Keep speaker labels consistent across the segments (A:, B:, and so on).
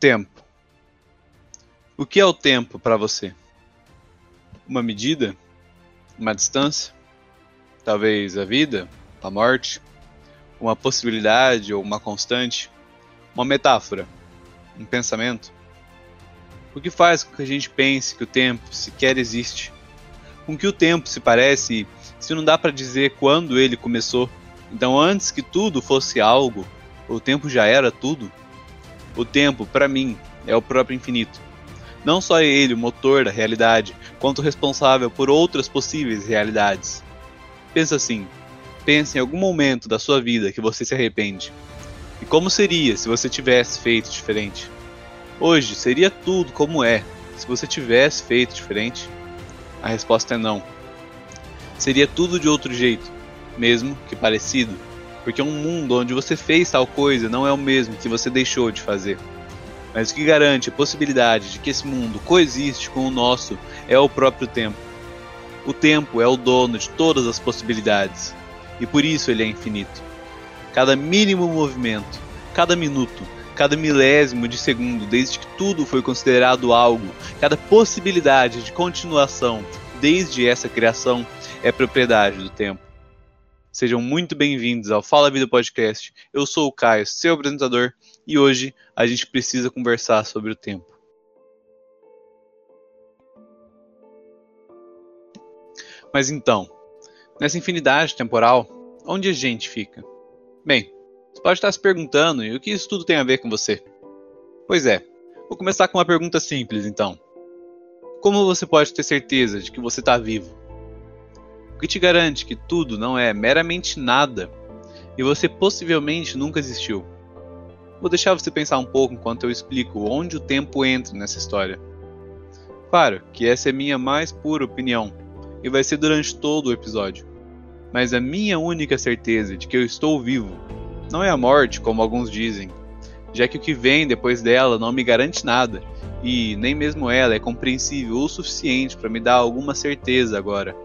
A: Tempo. O que é o tempo para você? Uma medida? Uma distância? Talvez a vida? A morte? Uma possibilidade ou uma constante? Uma metáfora? Um pensamento? O que faz com que a gente pense que o tempo sequer existe? Com que o tempo se parece se não dá para dizer quando ele começou? Então, antes que tudo fosse algo, o tempo já era tudo? O tempo, para mim, é o próprio infinito. Não só ele o motor da realidade, quanto responsável por outras possíveis realidades. Pensa assim: pense em algum momento da sua vida que você se arrepende. E como seria se você tivesse feito diferente? Hoje seria tudo como é se você tivesse feito diferente? A resposta é não. Seria tudo de outro jeito, mesmo que parecido porque um mundo onde você fez tal coisa não é o mesmo que você deixou de fazer. Mas o que garante a possibilidade de que esse mundo coexiste com o nosso é o próprio tempo. O tempo é o dono de todas as possibilidades, e por isso ele é infinito. Cada mínimo movimento, cada minuto, cada milésimo de segundo, desde que tudo foi considerado algo, cada possibilidade de continuação, desde essa criação, é propriedade do tempo. Sejam muito bem-vindos ao Fala Vida Podcast. Eu sou o Caio, seu apresentador, e hoje a gente precisa conversar sobre o tempo. Mas então, nessa infinidade temporal, onde a gente fica? Bem, você pode estar se perguntando e o que isso tudo tem a ver com você? Pois é, vou começar com uma pergunta simples então. Como você pode ter certeza de que você está vivo? Que te garante que tudo não é meramente nada e você possivelmente nunca existiu? Vou deixar você pensar um pouco enquanto eu explico onde o tempo entra nessa história. Claro que essa é minha mais pura opinião e vai ser durante todo o episódio. Mas a minha única certeza de que eu estou vivo não é a morte, como alguns dizem, já que o que vem depois dela não me garante nada e nem mesmo ela é compreensível o suficiente para me dar alguma certeza agora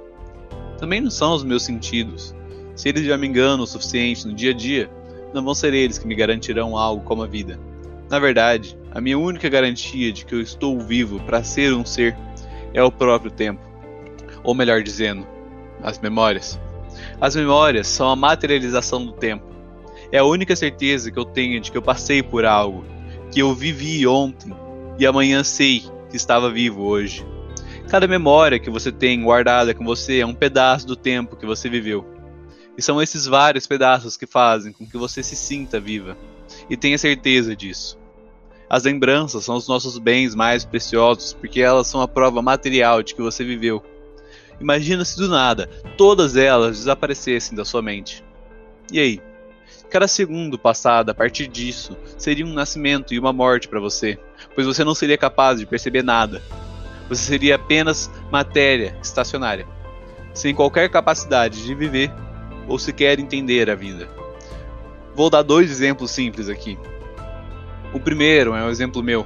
A: também não são os meus sentidos. Se eles já me enganam o suficiente no dia a dia, não vão ser eles que me garantirão algo como a vida. Na verdade, a minha única garantia de que eu estou vivo para ser um ser é o próprio tempo. Ou melhor dizendo, as memórias. As memórias são a materialização do tempo. É a única certeza que eu tenho de que eu passei por algo, que eu vivi ontem e amanhã sei que estava vivo hoje. Cada memória que você tem guardada com você é um pedaço do tempo que você viveu. E são esses vários pedaços que fazem com que você se sinta viva. E tenha certeza disso. As lembranças são os nossos bens mais preciosos porque elas são a prova material de que você viveu. Imagina se do nada todas elas desaparecessem da sua mente. E aí? Cada segundo passado a partir disso seria um nascimento e uma morte para você, pois você não seria capaz de perceber nada, você seria apenas matéria estacionária, sem qualquer capacidade de viver ou sequer entender a vida. Vou dar dois exemplos simples aqui. O primeiro é um exemplo meu.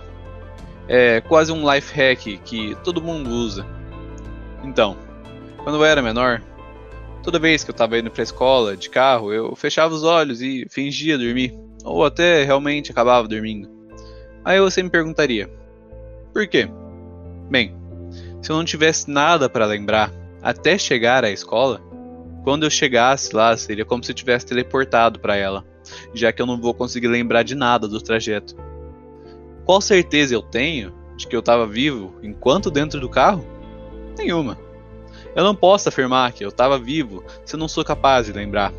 A: É quase um life hack que todo mundo usa. Então, quando eu era menor, toda vez que eu estava indo para a escola de carro, eu fechava os olhos e fingia dormir, ou até realmente acabava dormindo. Aí você me perguntaria: por quê? Bem, se eu não tivesse nada para lembrar até chegar à escola, quando eu chegasse lá seria como se eu tivesse teleportado para ela, já que eu não vou conseguir lembrar de nada do trajeto. Qual certeza eu tenho de que eu estava vivo enquanto dentro do carro? Nenhuma. Eu não posso afirmar que eu estava vivo se eu não sou capaz de lembrar.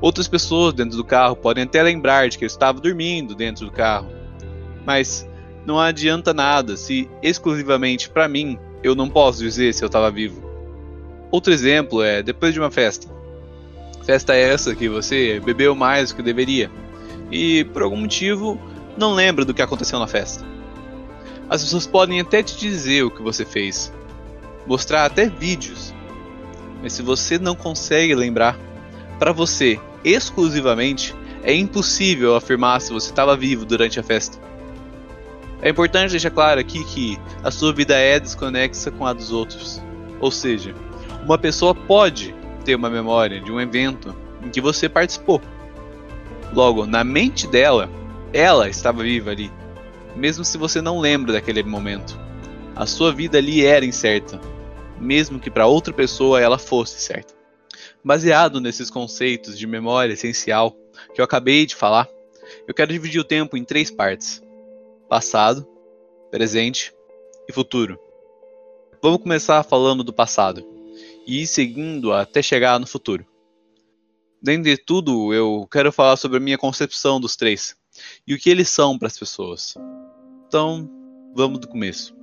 A: Outras pessoas dentro do carro podem até lembrar de que eu estava dormindo dentro do carro, mas não adianta nada se exclusivamente para mim eu não posso dizer se eu estava vivo. Outro exemplo é depois de uma festa. Festa essa que você bebeu mais do que deveria e por algum motivo não lembra do que aconteceu na festa. As pessoas podem até te dizer o que você fez, mostrar até vídeos, mas se você não consegue lembrar, para você exclusivamente é impossível afirmar se você estava vivo durante a festa. É importante deixar claro aqui que a sua vida é desconexa com a dos outros. Ou seja, uma pessoa pode ter uma memória de um evento em que você participou. Logo, na mente dela, ela estava viva ali. mesmo se você não lembra daquele momento. A sua vida ali era incerta, mesmo que para outra pessoa ela fosse certa. Baseado nesses conceitos de memória essencial que eu acabei de falar, eu quero dividir o tempo em três partes: passado, presente e futuro. Vamos começar falando do passado e ir seguindo até chegar no futuro. Dentre tudo, eu quero falar sobre a minha concepção dos três e o que eles são para as pessoas. Então, vamos do começo.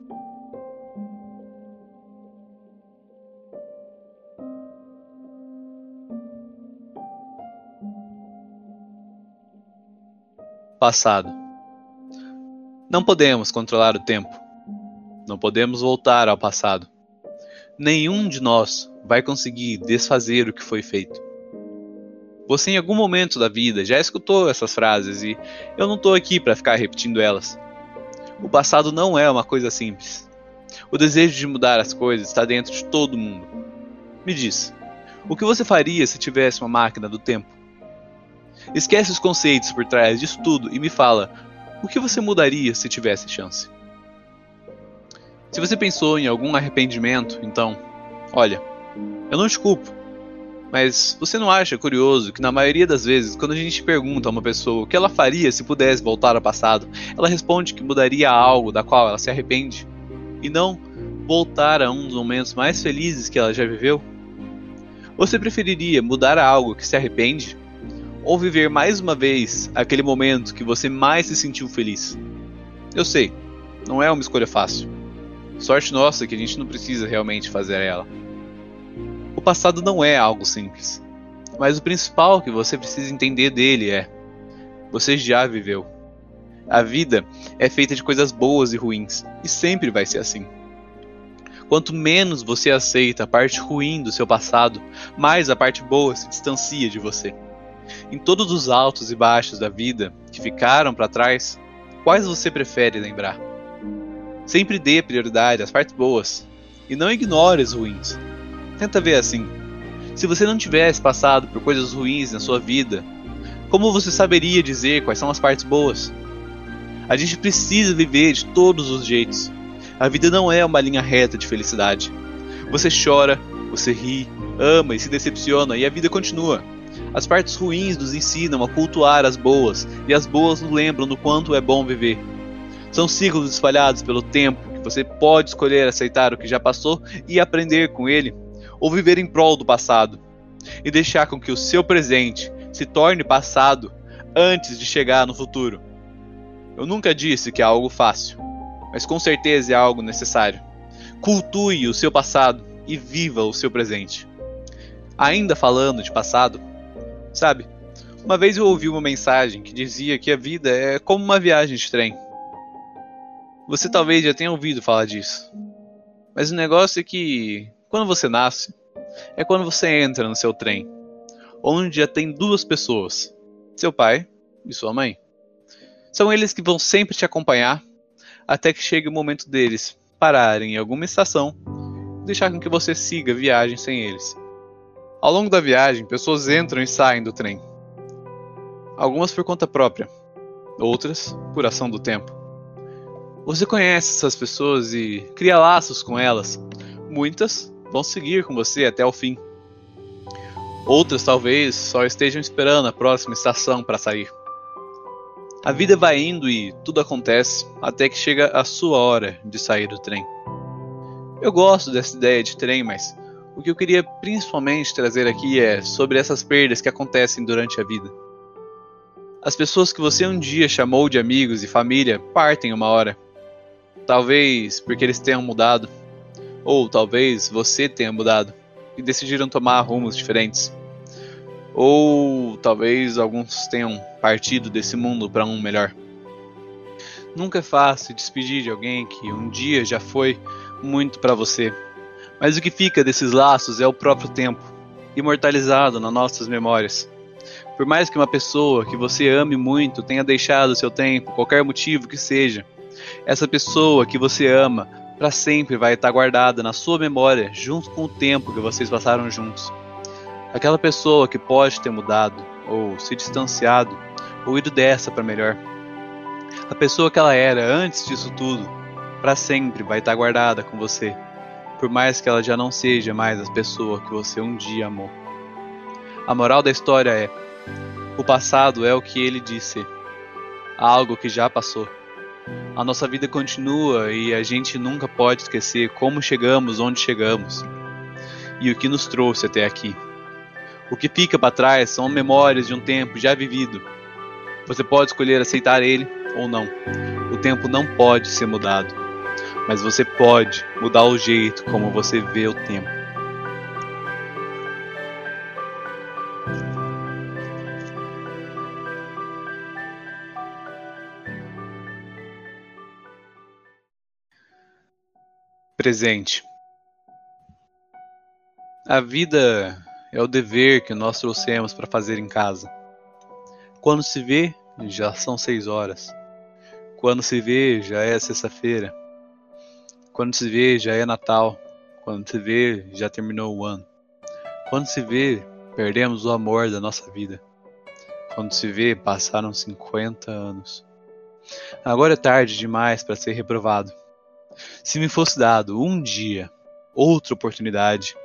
A: Passado. Não podemos controlar o tempo. Não podemos voltar ao passado. Nenhum de nós vai conseguir desfazer o que foi feito. Você em algum momento da vida já escutou essas frases e eu não estou aqui para ficar repetindo elas. O passado não é uma coisa simples. O desejo de mudar as coisas está dentro de todo mundo. Me diz, o que você faria se tivesse uma máquina do tempo? Esquece os conceitos por trás disso tudo e me fala, o que você mudaria se tivesse chance? Se você pensou em algum arrependimento, então, olha, eu não te culpo. Mas você não acha curioso que na maioria das vezes, quando a gente pergunta a uma pessoa o que ela faria se pudesse voltar ao passado, ela responde que mudaria algo da qual ela se arrepende, e não voltar a um dos momentos mais felizes que ela já viveu? Você preferiria mudar algo que se arrepende? Ou viver mais uma vez aquele momento que você mais se sentiu feliz? Eu sei, não é uma escolha fácil. Sorte nossa que a gente não precisa realmente fazer ela passado não é algo simples. Mas o principal que você precisa entender dele é: você já viveu. A vida é feita de coisas boas e ruins, e sempre vai ser assim. Quanto menos você aceita a parte ruim do seu passado, mais a parte boa se distancia de você. Em todos os altos e baixos da vida que ficaram para trás, quais você prefere lembrar? Sempre dê prioridade às partes boas e não ignore as ruins. Tenta ver assim. Se você não tivesse passado por coisas ruins na sua vida, como você saberia dizer quais são as partes boas? A gente precisa viver de todos os jeitos. A vida não é uma linha reta de felicidade. Você chora, você ri, ama e se decepciona e a vida continua. As partes ruins nos ensinam a cultuar as boas e as boas nos lembram do quanto é bom viver. São ciclos espalhados pelo tempo que você pode escolher aceitar o que já passou e aprender com ele ou viver em prol do passado, e deixar com que o seu presente se torne passado antes de chegar no futuro. Eu nunca disse que é algo fácil, mas com certeza é algo necessário. Cultue o seu passado e viva o seu presente. Ainda falando de passado, sabe? Uma vez eu ouvi uma mensagem que dizia que a vida é como uma viagem de trem. Você talvez já tenha ouvido falar disso. Mas o negócio é que quando você nasce, é quando você entra no seu trem, onde já tem duas pessoas, seu pai e sua mãe. São eles que vão sempre te acompanhar até que chegue o momento deles pararem em alguma estação e deixar com que você siga a viagem sem eles. Ao longo da viagem, pessoas entram e saem do trem. Algumas por conta própria, outras por ação do tempo. Você conhece essas pessoas e cria laços com elas, muitas vão seguir com você até o fim. Outras talvez só estejam esperando a próxima estação para sair. A vida vai indo e tudo acontece até que chega a sua hora de sair do trem. Eu gosto dessa ideia de trem, mas o que eu queria principalmente trazer aqui é sobre essas perdas que acontecem durante a vida. As pessoas que você um dia chamou de amigos e família partem uma hora. Talvez porque eles tenham mudado, ou talvez você tenha mudado e decidiram tomar rumos diferentes. Ou talvez alguns tenham partido desse mundo para um melhor. Nunca é fácil despedir de alguém que um dia já foi muito para você. Mas o que fica desses laços é o próprio tempo, imortalizado nas nossas memórias. Por mais que uma pessoa que você ame muito tenha deixado seu tempo, qualquer motivo que seja, essa pessoa que você ama para sempre vai estar guardada na sua memória, junto com o tempo que vocês passaram juntos. Aquela pessoa que pode ter mudado, ou se distanciado, ou ido dessa para melhor. A pessoa que ela era antes disso tudo, para sempre vai estar guardada com você, por mais que ela já não seja mais a pessoa que você um dia amou. A moral da história é: o passado é o que ele disse, algo que já passou. A nossa vida continua e a gente nunca pode esquecer como chegamos onde chegamos e o que nos trouxe até aqui. O que fica para trás são memórias de um tempo já vivido. Você pode escolher aceitar ele ou não. O tempo não pode ser mudado, mas você pode mudar o jeito como você vê o tempo. Presente. A vida é o dever que nós trouxemos para fazer em casa. Quando se vê, já são seis horas. Quando se vê, já é sexta-feira. Quando se vê, já é Natal. Quando se vê, já terminou o ano. Quando se vê, perdemos o amor da nossa vida. Quando se vê, passaram 50 anos. Agora é tarde demais para ser reprovado. Se me fosse dado um dia, outra oportunidade,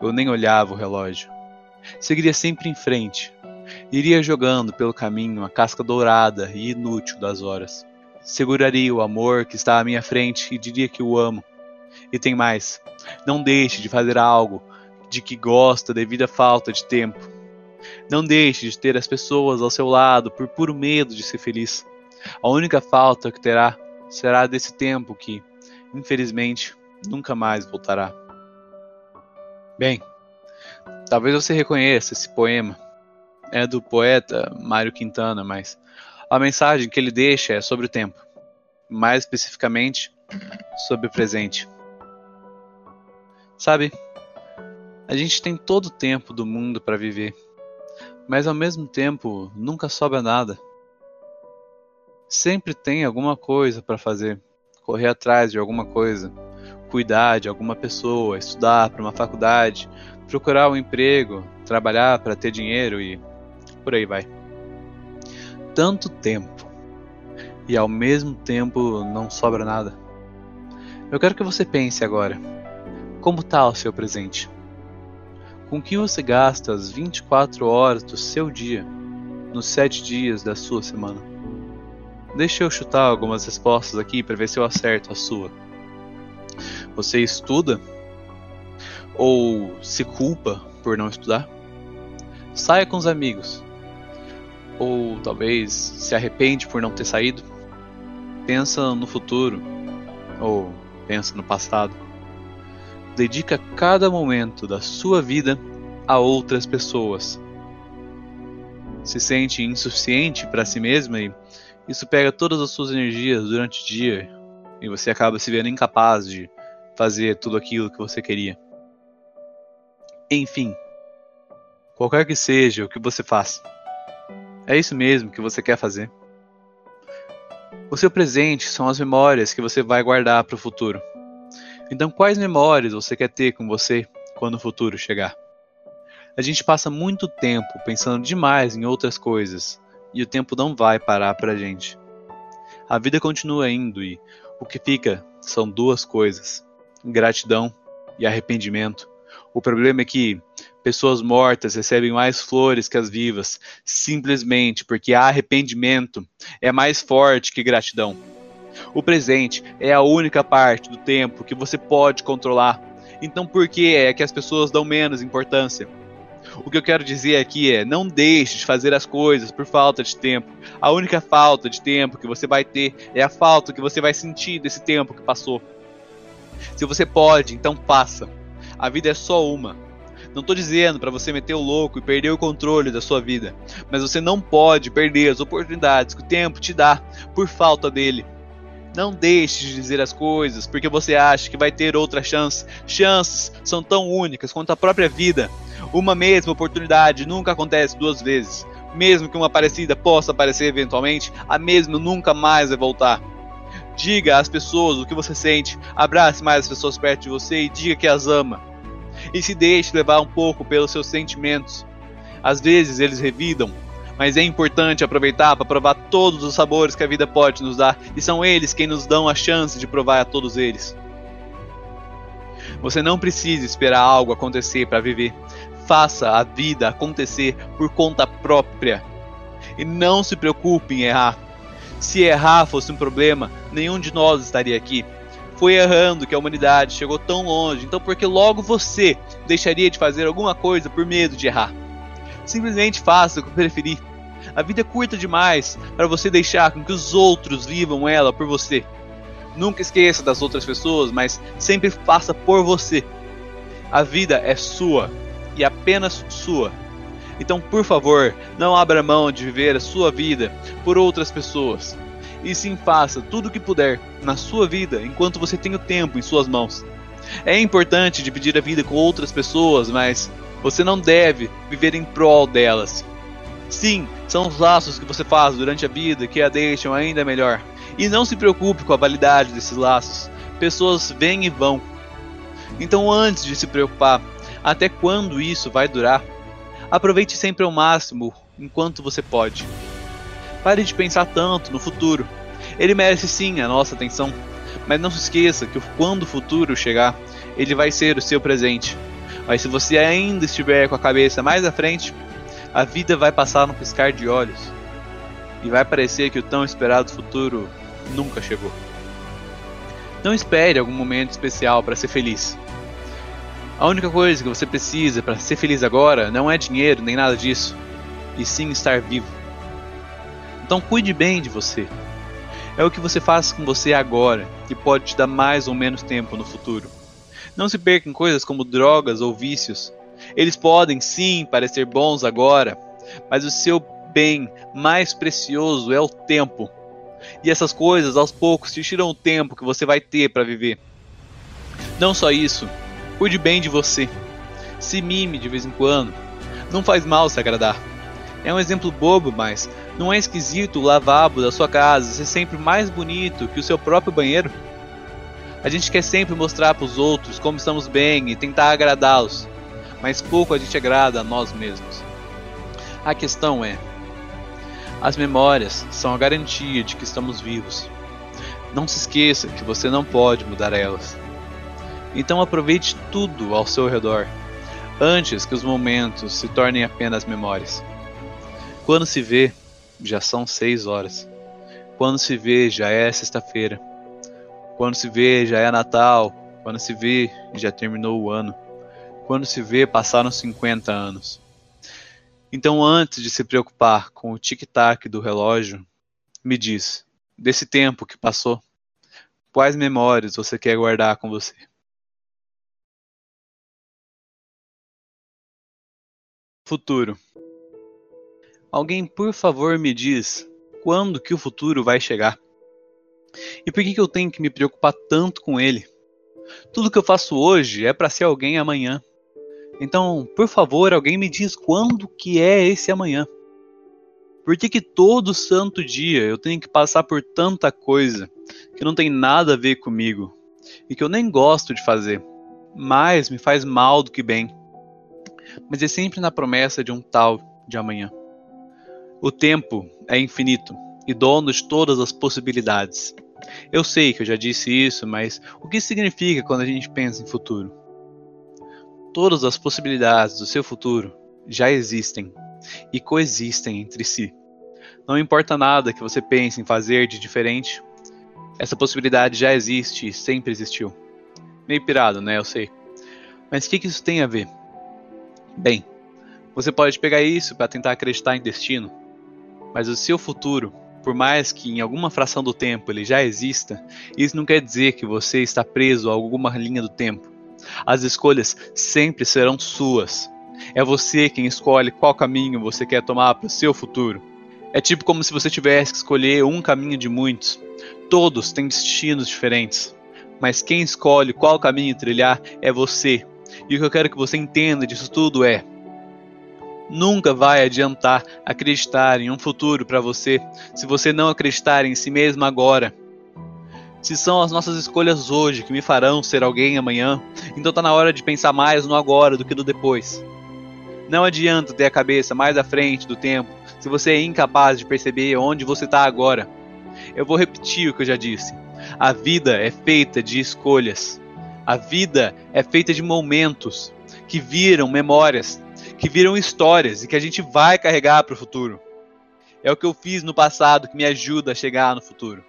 A: eu nem olhava o relógio. Seguiria sempre em frente. Iria jogando pelo caminho a casca dourada e inútil das horas. Seguraria o amor que está à minha frente e diria que o amo. E tem mais: não deixe de fazer algo de que gosta devido à falta de tempo. Não deixe de ter as pessoas ao seu lado por puro medo de ser feliz. A única falta que terá será desse tempo que, infelizmente, nunca mais voltará. Bem, talvez você reconheça esse poema. É do poeta Mário Quintana, mas a mensagem que ele deixa é sobre o tempo, mais especificamente sobre o presente. Sabe, a gente tem todo o tempo do mundo para viver, mas ao mesmo tempo nunca sobra nada. Sempre tem alguma coisa para fazer correr atrás de alguma coisa, cuidar de alguma pessoa, estudar para uma faculdade, procurar um emprego, trabalhar para ter dinheiro e por aí vai. Tanto tempo e ao mesmo tempo não sobra nada. Eu quero que você pense agora: como está o seu presente? Com que você gasta as 24 horas do seu dia nos 7 dias da sua semana? Deixa eu chutar algumas respostas aqui para ver se eu acerto a sua. Você estuda? Ou se culpa por não estudar? Saia com os amigos. Ou talvez se arrepende por não ter saído? Pensa no futuro. Ou pensa no passado. Dedica cada momento da sua vida a outras pessoas. Se sente insuficiente para si mesma e isso pega todas as suas energias durante o dia e você acaba se vendo incapaz de fazer tudo aquilo que você queria. Enfim, qualquer que seja o que você faz, é isso mesmo que você quer fazer. O seu presente são as memórias que você vai guardar para o futuro. Então, quais memórias você quer ter com você quando o futuro chegar? A gente passa muito tempo pensando demais em outras coisas e o tempo não vai parar para a gente. A vida continua indo e o que fica são duas coisas: gratidão e arrependimento. O problema é que pessoas mortas recebem mais flores que as vivas, simplesmente porque arrependimento é mais forte que gratidão. O presente é a única parte do tempo que você pode controlar. Então por que é que as pessoas dão menos importância? O que eu quero dizer aqui é: não deixe de fazer as coisas por falta de tempo. A única falta de tempo que você vai ter é a falta que você vai sentir desse tempo que passou. Se você pode, então faça. A vida é só uma. Não estou dizendo para você meter o louco e perder o controle da sua vida, mas você não pode perder as oportunidades que o tempo te dá por falta dele. Não deixe de dizer as coisas porque você acha que vai ter outra chance. Chances são tão únicas quanto a própria vida. Uma mesma oportunidade nunca acontece duas vezes. Mesmo que uma parecida possa aparecer eventualmente, a mesma nunca mais vai voltar. Diga às pessoas o que você sente, abrace mais as pessoas perto de você e diga que as ama. E se deixe levar um pouco pelos seus sentimentos. Às vezes eles revidam, Mas é importante aproveitar para provar todos os sabores que a vida pode nos dar, e são eles quem nos dão a chance de provar a todos eles. Você não precisa esperar algo acontecer para viver. Faça a vida acontecer por conta própria. E não se preocupe em errar. Se errar fosse um problema, nenhum de nós estaria aqui. Foi errando que a humanidade chegou tão longe, então por que logo você deixaria de fazer alguma coisa por medo de errar? Simplesmente faça o que preferir. A vida é curta demais para você deixar com que os outros vivam ela por você. Nunca esqueça das outras pessoas, mas sempre faça por você. A vida é sua e apenas sua. Então, por favor, não abra mão de viver a sua vida por outras pessoas. E sim faça tudo o que puder na sua vida enquanto você tem o tempo em suas mãos. É importante dividir a vida com outras pessoas, mas você não deve viver em prol delas. Sim, são os laços que você faz durante a vida que a deixam ainda melhor. E não se preocupe com a validade desses laços. Pessoas vêm e vão. Então, antes de se preocupar, até quando isso vai durar, aproveite sempre ao máximo enquanto você pode. Pare de pensar tanto no futuro. Ele merece sim a nossa atenção, mas não se esqueça que quando o futuro chegar, ele vai ser o seu presente. Mas se você ainda estiver com a cabeça mais à frente, a vida vai passar num piscar de olhos. E vai parecer que o tão esperado futuro nunca chegou. Não espere algum momento especial para ser feliz. A única coisa que você precisa para ser feliz agora não é dinheiro nem nada disso, e sim estar vivo. Então cuide bem de você. É o que você faz com você agora que pode te dar mais ou menos tempo no futuro. Não se perca em coisas como drogas ou vícios. Eles podem sim parecer bons agora, mas o seu bem mais precioso é o tempo. E essas coisas aos poucos te tiram o tempo que você vai ter para viver. Não só isso, cuide bem de você. Se mime de vez em quando. Não faz mal se agradar. É um exemplo bobo, mas não é esquisito o lavabo da sua casa ser sempre mais bonito que o seu próprio banheiro? A gente quer sempre mostrar para os outros como estamos bem e tentar agradá-los, mas pouco a gente agrada a nós mesmos. A questão é: as memórias são a garantia de que estamos vivos. Não se esqueça que você não pode mudar elas. Então aproveite tudo ao seu redor, antes que os momentos se tornem apenas memórias. Quando se vê, já são seis horas. Quando se vê, já é sexta-feira. Quando se vê, já é Natal. Quando se vê, já terminou o ano. Quando se vê, passaram 50 anos. Então, antes de se preocupar com o tic-tac do relógio, me diz, desse tempo que passou, quais memórias você quer guardar com você? Futuro. Alguém, por favor, me diz quando que o futuro vai chegar? E por que, que eu tenho que me preocupar tanto com ele? Tudo que eu faço hoje é para ser alguém amanhã. Então, por favor, alguém me diz quando que é esse amanhã? Por que, que todo santo dia eu tenho que passar por tanta coisa que não tem nada a ver comigo e que eu nem gosto de fazer, mas me faz mal do que bem? Mas é sempre na promessa de um tal de amanhã. O tempo é infinito e dono de todas as possibilidades. Eu sei que eu já disse isso, mas o que significa quando a gente pensa em futuro? Todas as possibilidades do seu futuro já existem e coexistem entre si. Não importa nada que você pense em fazer de diferente, essa possibilidade já existe e sempre existiu. Meio pirado, né? Eu sei. Mas o que, que isso tem a ver? Bem, você pode pegar isso para tentar acreditar em destino, mas o seu futuro, por mais que em alguma fração do tempo ele já exista, isso não quer dizer que você está preso a alguma linha do tempo. As escolhas sempre serão suas. É você quem escolhe qual caminho você quer tomar para o seu futuro. É tipo como se você tivesse que escolher um caminho de muitos. Todos têm destinos diferentes. Mas quem escolhe qual caminho trilhar é você. E o que eu quero que você entenda disso tudo é: nunca vai adiantar acreditar em um futuro para você se você não acreditar em si mesmo agora. Se são as nossas escolhas hoje que me farão ser alguém amanhã, então tá na hora de pensar mais no agora do que no depois. Não adianta ter a cabeça mais à frente do tempo se você é incapaz de perceber onde você está agora. Eu vou repetir o que eu já disse. A vida é feita de escolhas. A vida é feita de momentos que viram memórias, que viram histórias e que a gente vai carregar para o futuro. É o que eu fiz no passado que me ajuda a chegar no futuro.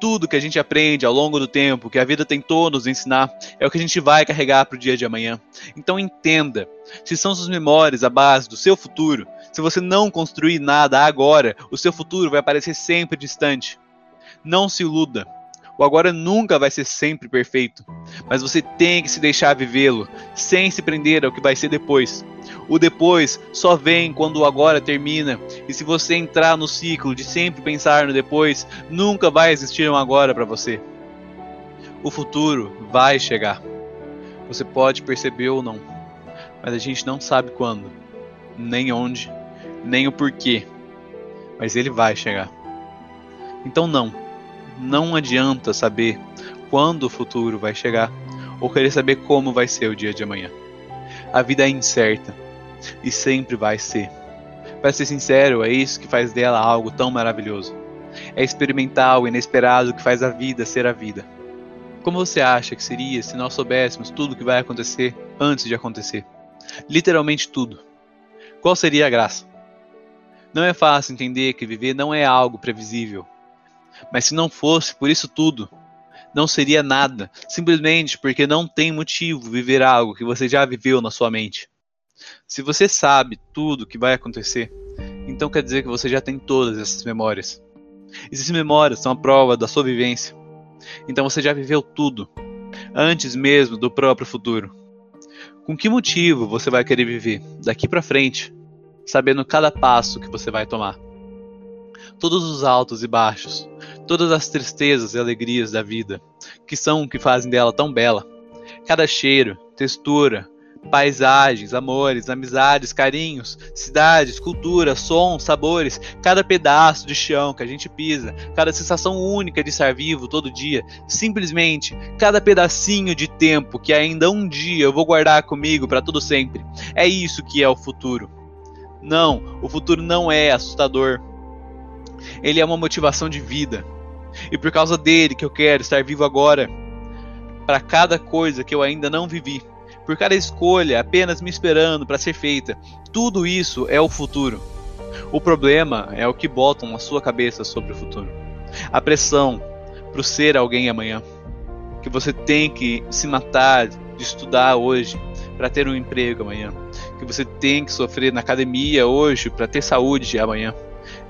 A: Tudo que a gente aprende ao longo do tempo, que a vida tentou nos ensinar, é o que a gente vai carregar para o dia de amanhã. Então entenda: se são suas memórias a base do seu futuro, se você não construir nada agora, o seu futuro vai parecer sempre distante. Não se iluda. O agora nunca vai ser sempre perfeito, mas você tem que se deixar vivê-lo, sem se prender ao que vai ser depois. O depois só vem quando o agora termina, e se você entrar no ciclo de sempre pensar no depois, nunca vai existir um agora para você. O futuro vai chegar. Você pode perceber ou não, mas a gente não sabe quando, nem onde, nem o porquê. Mas ele vai chegar. Então não, não adianta saber quando o futuro vai chegar ou querer saber como vai ser o dia de amanhã. A vida é incerta e sempre vai ser. Para ser sincero, é isso que faz dela algo tão maravilhoso. É experimentar o inesperado que faz a vida ser a vida. Como você acha que seria se nós soubéssemos tudo o que vai acontecer antes de acontecer? Literalmente tudo. Qual seria a graça? Não é fácil entender que viver não é algo previsível. Mas se não fosse por isso tudo, não seria nada, simplesmente porque não tem motivo viver algo que você já viveu na sua mente. Se você sabe tudo o que vai acontecer, então quer dizer que você já tem todas essas memórias. Essas memórias são a prova da sua vivência. Então você já viveu tudo, antes mesmo do próprio futuro. Com que motivo você vai querer viver daqui para frente, sabendo cada passo que você vai tomar? Todos os altos e baixos, todas as tristezas e alegrias da vida, que são o que fazem dela tão bela. Cada cheiro, textura, paisagens, amores, amizades, carinhos, cidades, cultura, sons, sabores, cada pedaço de chão que a gente pisa, cada sensação única de estar vivo todo dia, simplesmente cada pedacinho de tempo que ainda um dia eu vou guardar comigo para todo sempre. É isso que é o futuro. Não, o futuro não é assustador. Ele é uma motivação de vida. E por causa dele que eu quero estar vivo agora, para cada coisa que eu ainda não vivi por cada escolha apenas me esperando para ser feita. Tudo isso é o futuro. O problema é o que botam na sua cabeça sobre o futuro. A pressão para ser alguém amanhã. Que você tem que se matar de estudar hoje para ter um emprego amanhã. Que você tem que sofrer na academia hoje para ter saúde amanhã.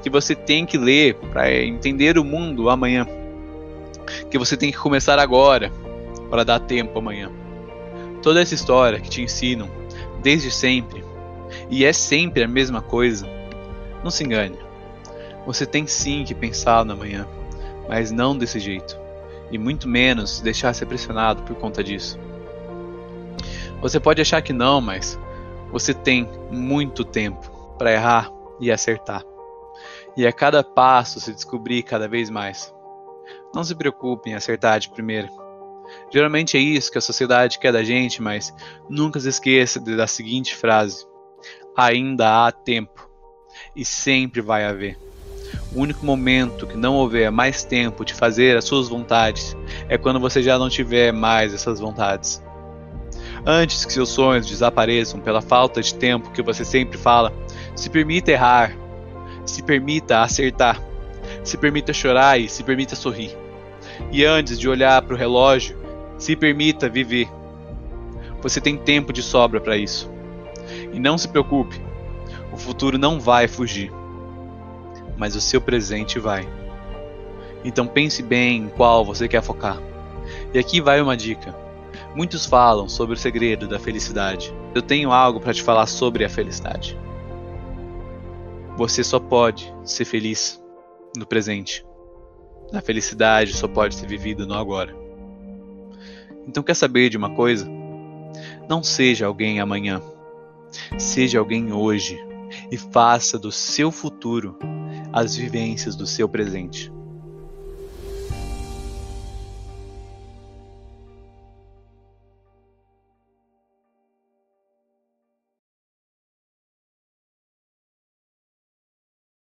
A: Que você tem que ler para entender o mundo amanhã. Que você tem que começar agora para dar tempo amanhã. Toda essa história que te ensinam desde sempre e é sempre a mesma coisa, não se engane. Você tem sim que pensar no amanhã, mas não desse jeito, e muito menos deixar ser pressionado por conta disso. Você pode achar que não, mas você tem muito tempo para errar e acertar. E a cada passo se descobrir cada vez mais. Não se preocupe em acertar de primeira. Geralmente é isso que a sociedade quer da gente, mas nunca se esqueça da seguinte frase: ainda há tempo e sempre vai haver. O único momento que não houver mais tempo de fazer as suas vontades é quando você já não tiver mais essas vontades. Antes que seus sonhos desapareçam pela falta de tempo que você sempre fala, se permita errar, se permita acertar, se permita chorar e se permita sorrir. E antes de olhar para o relógio, se permita viver. Você tem tempo de sobra para isso. E não se preocupe, o futuro não vai fugir, mas o seu presente vai. Então pense bem em qual você quer focar. E aqui vai uma dica. Muitos falam sobre o segredo da felicidade. Eu tenho algo para te falar sobre a felicidade. Você só pode ser feliz no presente. A felicidade só pode ser vivida no agora. Então, quer saber de uma coisa? Não seja alguém amanhã. Seja alguém hoje e faça do seu futuro as vivências do seu presente.